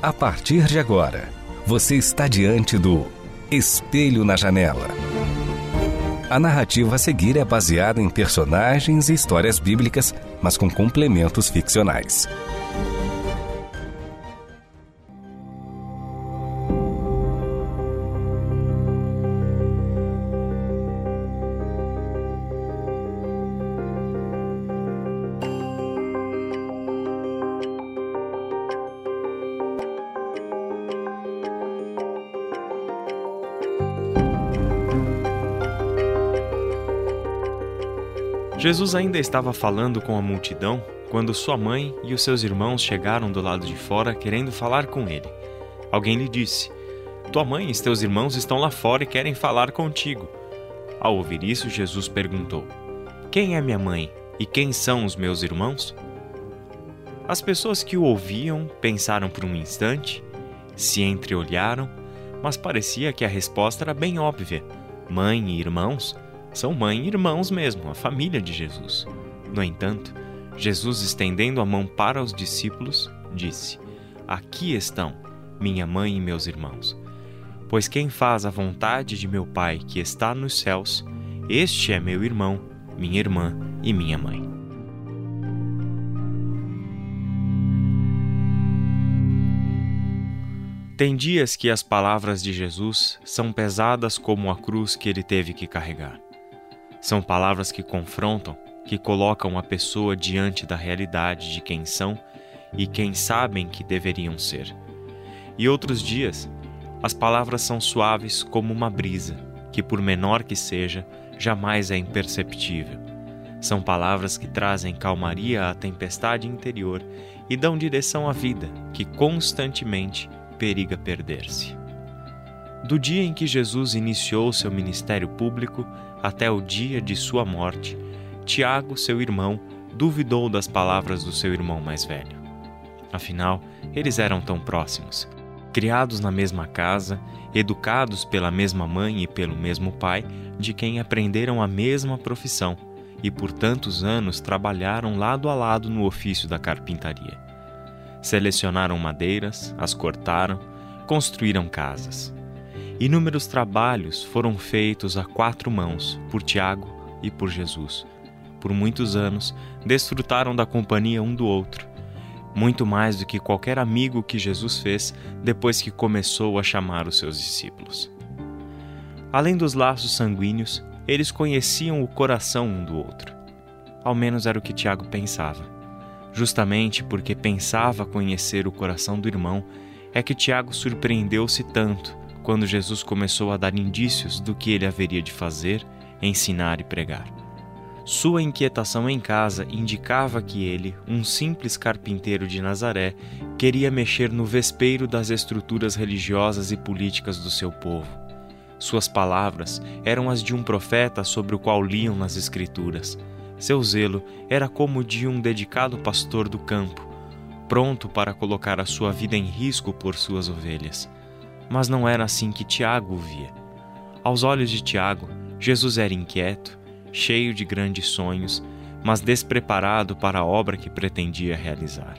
A partir de agora, você está diante do Espelho na Janela. A narrativa a seguir é baseada em personagens e histórias bíblicas, mas com complementos ficcionais. Jesus ainda estava falando com a multidão quando sua mãe e os seus irmãos chegaram do lado de fora querendo falar com ele. Alguém lhe disse: Tua mãe e teus irmãos estão lá fora e querem falar contigo. Ao ouvir isso, Jesus perguntou: Quem é minha mãe e quem são os meus irmãos? As pessoas que o ouviam pensaram por um instante, se entreolharam, mas parecia que a resposta era bem óbvia: Mãe e irmãos? São mãe e irmãos mesmo, a família de Jesus. No entanto, Jesus, estendendo a mão para os discípulos, disse: Aqui estão minha mãe e meus irmãos. Pois quem faz a vontade de meu Pai que está nos céus, este é meu irmão, minha irmã e minha mãe. Tem dias que as palavras de Jesus são pesadas como a cruz que ele teve que carregar. São palavras que confrontam, que colocam a pessoa diante da realidade de quem são e quem sabem que deveriam ser. E outros dias, as palavras são suaves como uma brisa, que por menor que seja, jamais é imperceptível. São palavras que trazem calmaria à tempestade interior e dão direção à vida, que constantemente periga perder-se. Do dia em que Jesus iniciou seu ministério público até o dia de sua morte, Tiago, seu irmão, duvidou das palavras do seu irmão mais velho. Afinal, eles eram tão próximos. Criados na mesma casa, educados pela mesma mãe e pelo mesmo pai, de quem aprenderam a mesma profissão e por tantos anos trabalharam lado a lado no ofício da carpintaria. Selecionaram madeiras, as cortaram, construíram casas. Inúmeros trabalhos foram feitos a quatro mãos por Tiago e por Jesus. Por muitos anos, desfrutaram da companhia um do outro, muito mais do que qualquer amigo que Jesus fez depois que começou a chamar os seus discípulos. Além dos laços sanguíneos, eles conheciam o coração um do outro. Ao menos era o que Tiago pensava. Justamente porque pensava conhecer o coração do irmão, é que Tiago surpreendeu-se tanto quando Jesus começou a dar indícios do que ele haveria de fazer, ensinar e pregar. Sua inquietação em casa indicava que ele, um simples carpinteiro de Nazaré, queria mexer no vespeiro das estruturas religiosas e políticas do seu povo. Suas palavras eram as de um profeta sobre o qual liam nas Escrituras. Seu zelo era como o de um dedicado pastor do campo, pronto para colocar a sua vida em risco por suas ovelhas. Mas não era assim que Tiago o via. Aos olhos de Tiago, Jesus era inquieto, cheio de grandes sonhos, mas despreparado para a obra que pretendia realizar.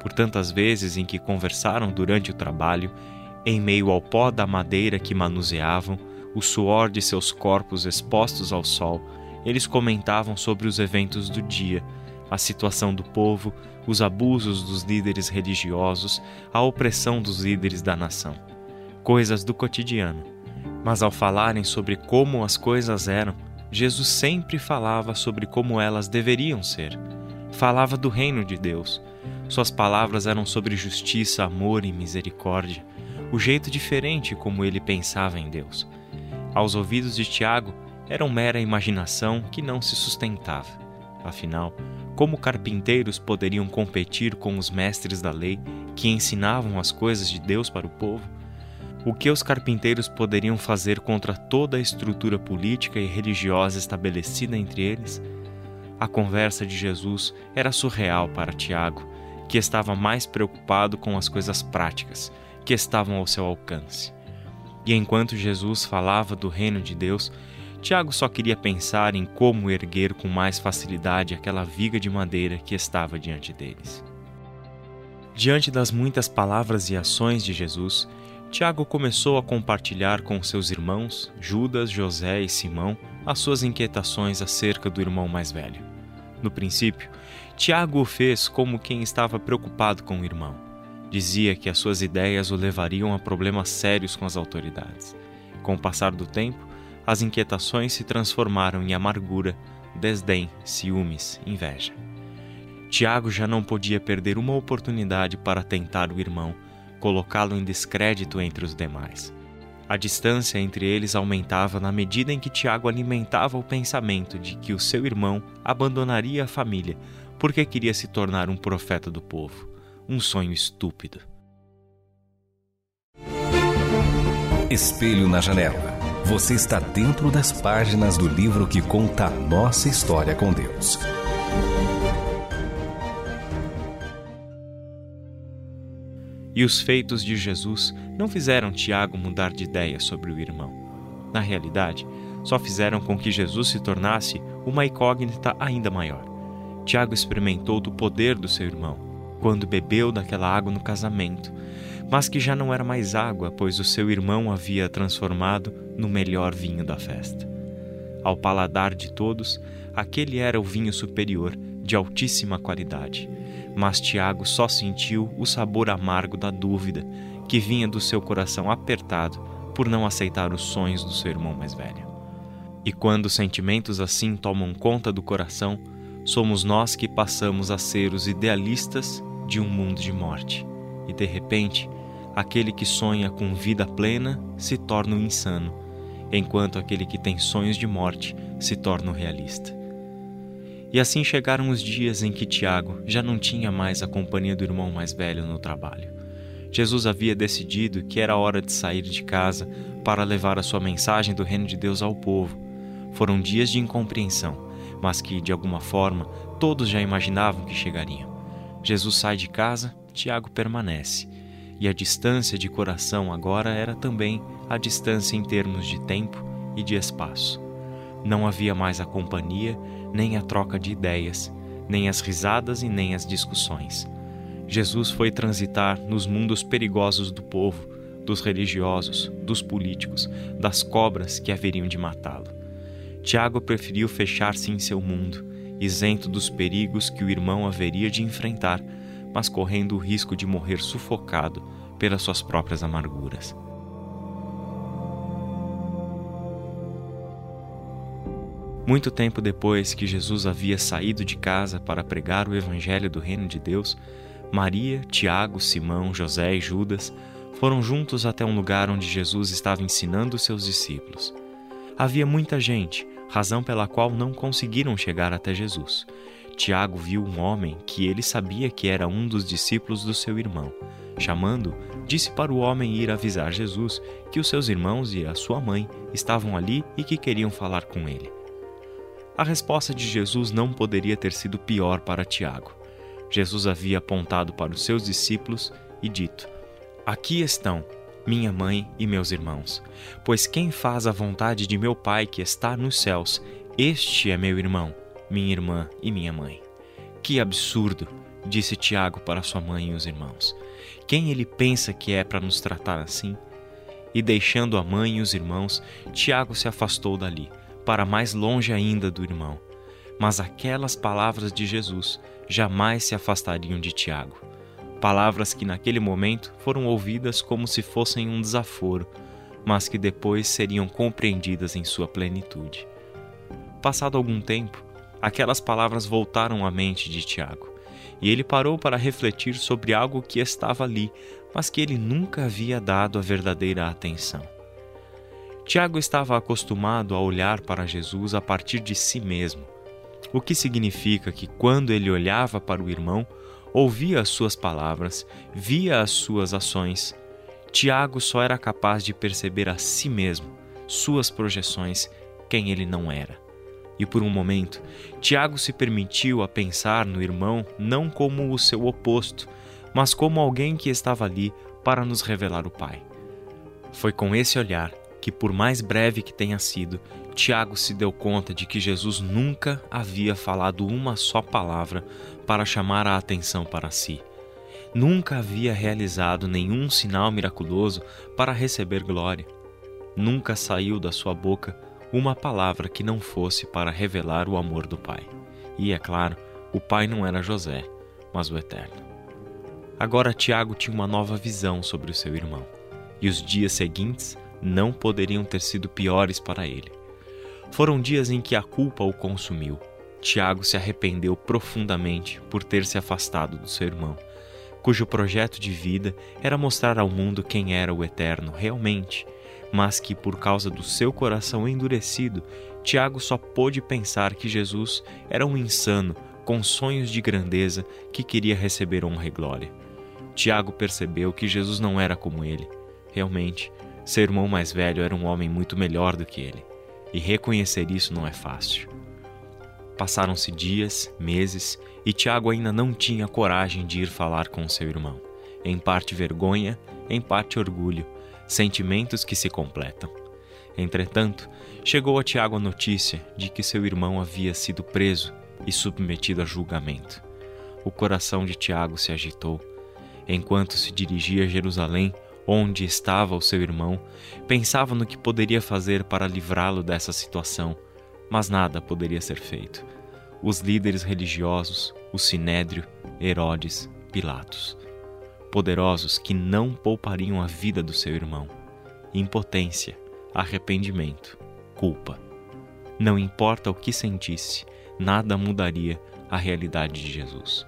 Por tantas vezes em que conversaram durante o trabalho, em meio ao pó da madeira que manuseavam, o suor de seus corpos expostos ao sol, eles comentavam sobre os eventos do dia, a situação do povo, os abusos dos líderes religiosos, a opressão dos líderes da nação coisas do cotidiano. Mas ao falarem sobre como as coisas eram, Jesus sempre falava sobre como elas deveriam ser. Falava do reino de Deus. Suas palavras eram sobre justiça, amor e misericórdia, o jeito diferente como ele pensava em Deus. Aos ouvidos de Tiago, era uma mera imaginação que não se sustentava. Afinal, Como carpinteiros poderiam competir com os mestres da lei que ensinavam as coisas de Deus para o povo? O que os carpinteiros poderiam fazer contra toda a estrutura política e religiosa estabelecida entre eles? A conversa de Jesus era surreal para Tiago, que estava mais preocupado com as coisas práticas que estavam ao seu alcance. E enquanto Jesus falava do reino de Deus, Tiago só queria pensar em como erguer com mais facilidade aquela viga de madeira que estava diante deles. Diante das muitas palavras e ações de Jesus, Tiago começou a compartilhar com seus irmãos, Judas, José e Simão, as suas inquietações acerca do irmão mais velho. No princípio, Tiago o fez como quem estava preocupado com o irmão. Dizia que as suas ideias o levariam a problemas sérios com as autoridades. Com o passar do tempo, as inquietações se transformaram em amargura, desdém, ciúmes, inveja. Tiago já não podia perder uma oportunidade para tentar o irmão, colocá-lo em descrédito entre os demais. A distância entre eles aumentava na medida em que Tiago alimentava o pensamento de que o seu irmão abandonaria a família porque queria se tornar um profeta do povo. Um sonho estúpido. Espelho na janela. Você está dentro das páginas do livro que conta a nossa história com Deus. E os feitos de Jesus não fizeram Tiago mudar de ideia sobre o irmão. Na realidade, só fizeram com que Jesus se tornasse uma incógnita ainda maior. Tiago experimentou do poder do seu irmão quando bebeu daquela água no casamento mas que já não era mais água, pois o seu irmão havia transformado no melhor vinho da festa. Ao paladar de todos, aquele era o vinho superior, de altíssima qualidade. Mas Tiago só sentiu o sabor amargo da dúvida que vinha do seu coração apertado por não aceitar os sonhos do seu irmão mais velho. E quando sentimentos assim tomam conta do coração, somos nós que passamos a ser os idealistas de um mundo de morte. E de repente, aquele que sonha com vida plena se torna um insano, enquanto aquele que tem sonhos de morte se torna um realista. E assim chegaram os dias em que Tiago já não tinha mais a companhia do irmão mais velho no trabalho. Jesus havia decidido que era hora de sair de casa para levar a sua mensagem do reino de Deus ao povo. Foram dias de incompreensão, mas que, de alguma forma, todos já imaginavam que chegariam. Jesus sai de casa, Tiago permanece e a distância de coração agora era também a distância em termos de tempo e de espaço. Não havia mais a companhia, nem a troca de ideias, nem as risadas e nem as discussões. Jesus foi transitar nos mundos perigosos do povo, dos religiosos, dos políticos, das cobras que haveriam de matá-lo. Tiago preferiu fechar-se em seu mundo, isento dos perigos que o irmão haveria de enfrentar mas correndo o risco de morrer sufocado pelas suas próprias amarguras. Muito tempo depois que Jesus havia saído de casa para pregar o Evangelho do Reino de Deus, Maria, Tiago, Simão, José e Judas foram juntos até um lugar onde Jesus estava ensinando seus discípulos. Havia muita gente, razão pela qual não conseguiram chegar até Jesus. Tiago viu um homem que ele sabia que era um dos discípulos do seu irmão. Chamando, disse para o homem ir avisar Jesus que os seus irmãos e a sua mãe estavam ali e que queriam falar com ele. A resposta de Jesus não poderia ter sido pior para Tiago. Jesus havia apontado para os seus discípulos e dito: Aqui estão minha mãe e meus irmãos. Pois quem faz a vontade de meu Pai que está nos céus, este é meu irmão minha irmã e minha mãe. Que absurdo, disse Tiago para sua mãe e os irmãos. Quem ele pensa que é para nos tratar assim? E deixando a mãe e os irmãos, Tiago se afastou dali, para mais longe ainda do irmão. Mas aquelas palavras de Jesus jamais se afastariam de Tiago. Palavras que naquele momento foram ouvidas como se fossem um desaforo, mas que depois seriam compreendidas em sua plenitude. Passado algum tempo, aquelas palavras voltaram à mente de Tiago, e ele parou para refletir sobre algo que estava ali, mas que ele nunca havia dado a verdadeira atenção. Tiago estava acostumado a olhar para Jesus a partir de si mesmo. o que significa que quando ele olhava para o irmão, ouvia as suas palavras, via as suas ações, Tiago só era capaz de perceber a si mesmo, suas projeções, quem ele não era. E por um momento, Tiago se permitiu a pensar no irmão não como o seu oposto, mas como alguém que estava ali para nos revelar o Pai. Foi com esse olhar que, por mais breve que tenha sido, Tiago se deu conta de que Jesus nunca havia falado uma só palavra para chamar a atenção para si. Nunca havia realizado nenhum sinal miraculoso para receber glória. Nunca saiu da sua boca uma palavra que não fosse para revelar o amor do Pai. E, é claro, o Pai não era José, mas o Eterno. Agora Tiago tinha uma nova visão sobre o seu irmão, e os dias seguintes não poderiam ter sido piores para ele. Foram dias em que a culpa o consumiu. Tiago se arrependeu profundamente por ter se afastado do seu irmão, cujo projeto de vida era mostrar ao mundo quem era o Eterno realmente, mas que, por causa do seu coração endurecido, Tiago só pôde pensar que Jesus era um insano com sonhos de grandeza que queria receber honra e glória. Tiago percebeu que Jesus não era como ele. Realmente, seu irmão mais velho era um homem muito melhor do que ele, e reconhecer isso não é fácil. Passaram-se dias, meses, e Tiago ainda não tinha coragem de ir falar com seu irmão. Em parte vergonha, em parte orgulho, sentimentos que se completam. Entretanto, chegou a Tiago a notícia de que seu irmão havia sido preso e submetido a julgamento. O coração de Tiago se agitou. Enquanto se dirigia a Jerusalém, onde estava o seu irmão, pensava no que poderia fazer para livrá-lo dessa situação, mas nada poderia ser feito. Os líderes religiosos, o sinédrio, Herodes, Pilatos, poderosos que não poupariam a vida do seu irmão. Impotência, arrependimento, culpa. Não importa o que sentisse, nada mudaria a realidade de Jesus.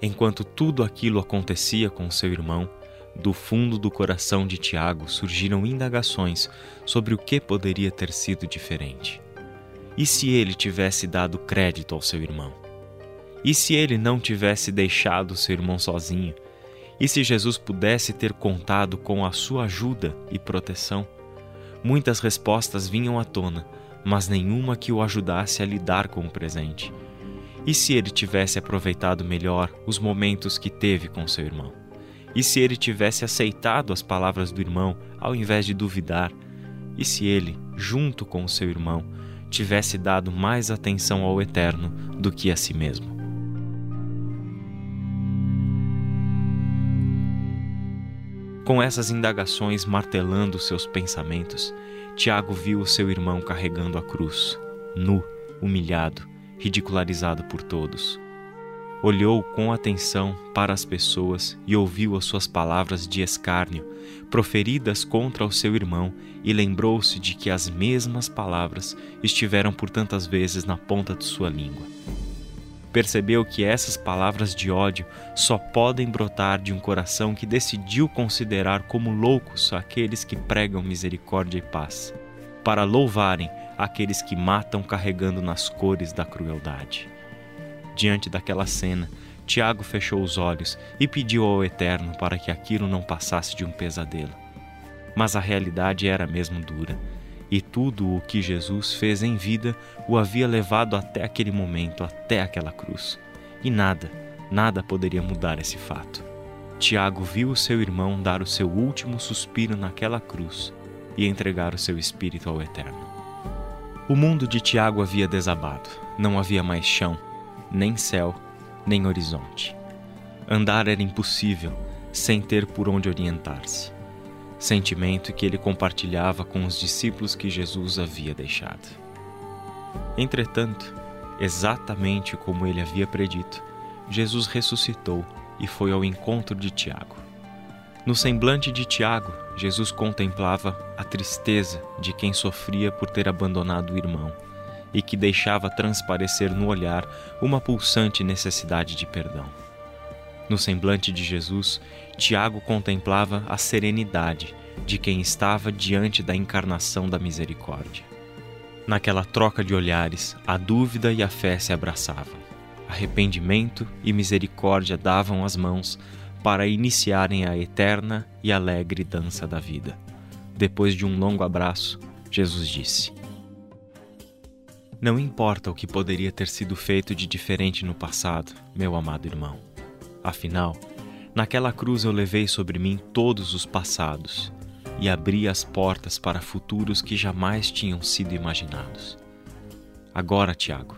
Enquanto tudo aquilo acontecia com seu irmão, do fundo do coração de Tiago surgiram indagações sobre o que poderia ter sido diferente. E se ele tivesse dado crédito ao seu irmão? E se ele não tivesse deixado seu irmão sozinho? E se Jesus pudesse ter contado com a sua ajuda e proteção? Muitas respostas vinham à tona, mas nenhuma que o ajudasse a lidar com o presente. E se ele tivesse aproveitado melhor os momentos que teve com seu irmão? E se ele tivesse aceitado as palavras do irmão ao invés de duvidar? E se ele, junto com o seu irmão, tivesse dado mais atenção ao eterno do que a si mesmo? Com essas indagações martelando seus pensamentos, Tiago viu o seu irmão carregando a cruz, nu, humilhado, ridicularizado por todos olhou com atenção para as pessoas e ouviu as suas palavras de escárnio, proferidas contra o seu irmão, e lembrou-se de que as mesmas palavras estiveram por tantas vezes na ponta de sua língua. Percebeu que essas palavras de ódio só podem brotar de um coração que decidiu considerar como loucos aqueles que pregam misericórdia e paz, para louvarem aqueles que matam carregando nas cores da crueldade. Diante daquela cena, Tiago fechou os olhos e pediu ao Eterno para que aquilo não passasse de um pesadelo. Mas a realidade era mesmo dura, e tudo o que Jesus fez em vida o havia levado até aquele momento, até aquela cruz. E nada, nada poderia mudar esse fato. Tiago viu o seu irmão dar o seu último suspiro naquela cruz e entregar o seu espírito ao Eterno. O mundo de Tiago havia desabado, não havia mais chão, nem céu, nem horizonte. Andar era impossível sem ter por onde orientar-se. Sentimento que ele compartilhava com os discípulos que Jesus havia deixado. Entretanto, exatamente como ele havia predito, Jesus ressuscitou e foi ao encontro de Tiago. No semblante de Tiago, Jesus contemplava a tristeza de quem sofria por ter abandonado o irmão e que deixava transparecer no olhar uma pulsante necessidade de perdão. No semblante de Jesus, Tiago contemplava a serenidade de quem estava diante da encarnação da misericórdia. Naquela troca de olhares, a dúvida e a fé se abraçavam. Arrependimento e misericórdia davam as mãos para iniciarem a eterna e alegre dança da vida. Depois de um longo abraço, Jesus disse: Não importa o que poderia ter sido feito de diferente no passado, meu amado irmão. Afinal, naquela cruz eu levei sobre mim todos os passados e abri as portas para futuros que jamais tinham sido imaginados. Agora, Tiago,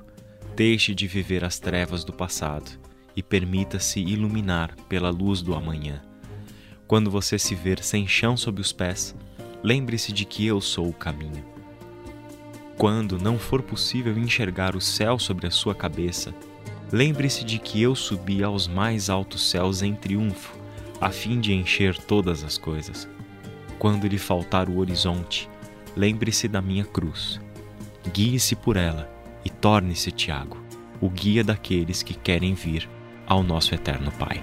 deixe de viver as trevas do passado e permita-se iluminar pela luz do amanhã. Quando você se ver sem chão sob os pés, lembre-se de que eu sou o caminho. Quando não for possível enxergar o céu sobre a sua cabeça, lembre-se de que eu subi aos mais altos céus em triunfo, a fim de encher todas as coisas. Quando lhe faltar o horizonte, lembre-se da minha cruz. Guie-se por ela e torne-se Tiago, o guia daqueles que querem vir ao nosso eterno Pai.